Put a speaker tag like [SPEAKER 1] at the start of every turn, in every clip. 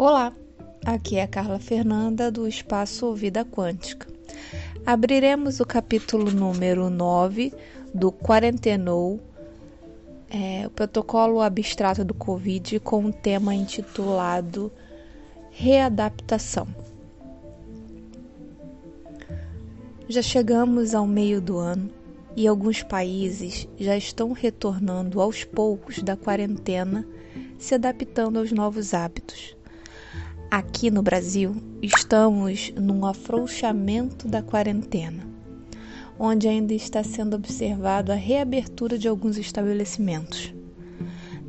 [SPEAKER 1] Olá, aqui é a Carla Fernanda do Espaço Vida Quântica. Abriremos o capítulo número 9 do Quarentenou, é, o protocolo abstrato do Covid, com um tema intitulado Readaptação. Já chegamos ao meio do ano e alguns países já estão retornando aos poucos da quarentena, se adaptando aos novos hábitos. Aqui no Brasil, estamos num afrouxamento da quarentena, onde ainda está sendo observado a reabertura de alguns estabelecimentos.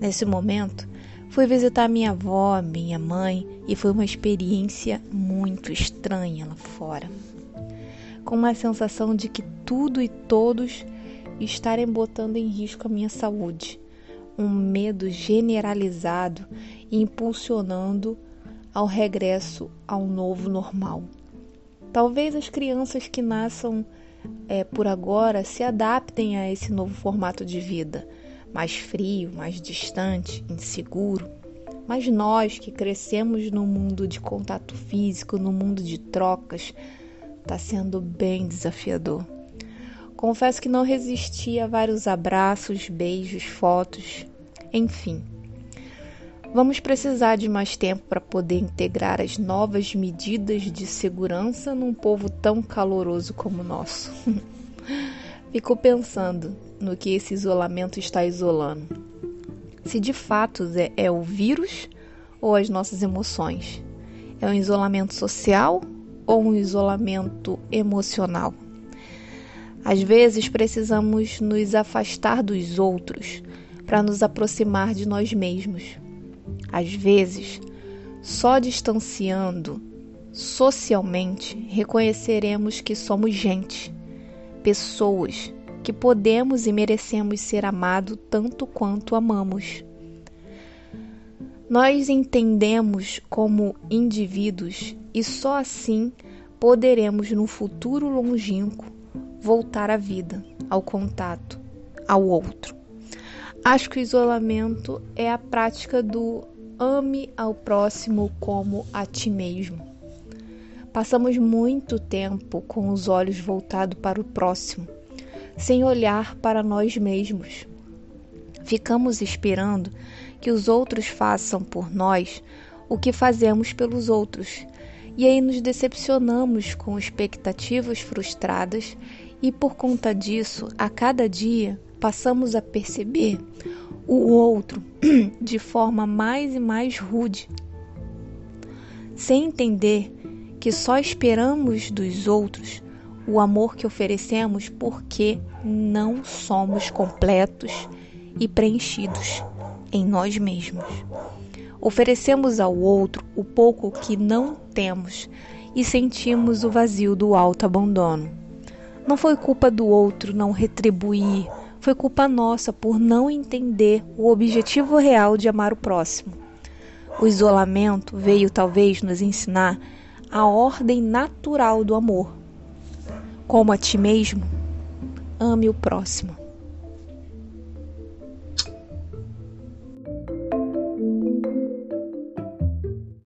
[SPEAKER 1] Nesse momento, fui visitar minha avó, minha mãe, e foi uma experiência muito estranha lá fora. Com uma sensação de que tudo e todos estarem botando em risco a minha saúde, um medo generalizado impulsionando ao regresso ao novo normal. Talvez as crianças que nasçam é, por agora se adaptem a esse novo formato de vida, mais frio, mais distante, inseguro. Mas nós que crescemos no mundo de contato físico, no mundo de trocas, está sendo bem desafiador. Confesso que não resisti a vários abraços, beijos, fotos, enfim. Vamos precisar de mais tempo para poder integrar as novas medidas de segurança num povo tão caloroso como o nosso. Fico pensando no que esse isolamento está isolando. Se de fato é, é o vírus ou as nossas emoções? É um isolamento social ou um isolamento emocional? Às vezes precisamos nos afastar dos outros para nos aproximar de nós mesmos. Às vezes, só distanciando socialmente, reconheceremos que somos gente, pessoas que podemos e merecemos ser amados tanto quanto amamos. Nós entendemos como indivíduos e só assim poderemos, no futuro longínquo, voltar à vida, ao contato, ao outro. Acho que o isolamento é a prática do ame ao próximo como a ti mesmo. Passamos muito tempo com os olhos voltados para o próximo, sem olhar para nós mesmos. Ficamos esperando que os outros façam por nós o que fazemos pelos outros, e aí nos decepcionamos com expectativas frustradas, e por conta disso, a cada dia passamos a perceber o outro de forma mais e mais rude, sem entender que só esperamos dos outros o amor que oferecemos porque não somos completos e preenchidos em nós mesmos. Oferecemos ao outro o pouco que não temos e sentimos o vazio do alto abandono. Não foi culpa do outro não retribuir foi culpa nossa por não entender o objetivo real de amar o próximo. O isolamento veio talvez nos ensinar a ordem natural do amor. Como a ti mesmo, ame o próximo.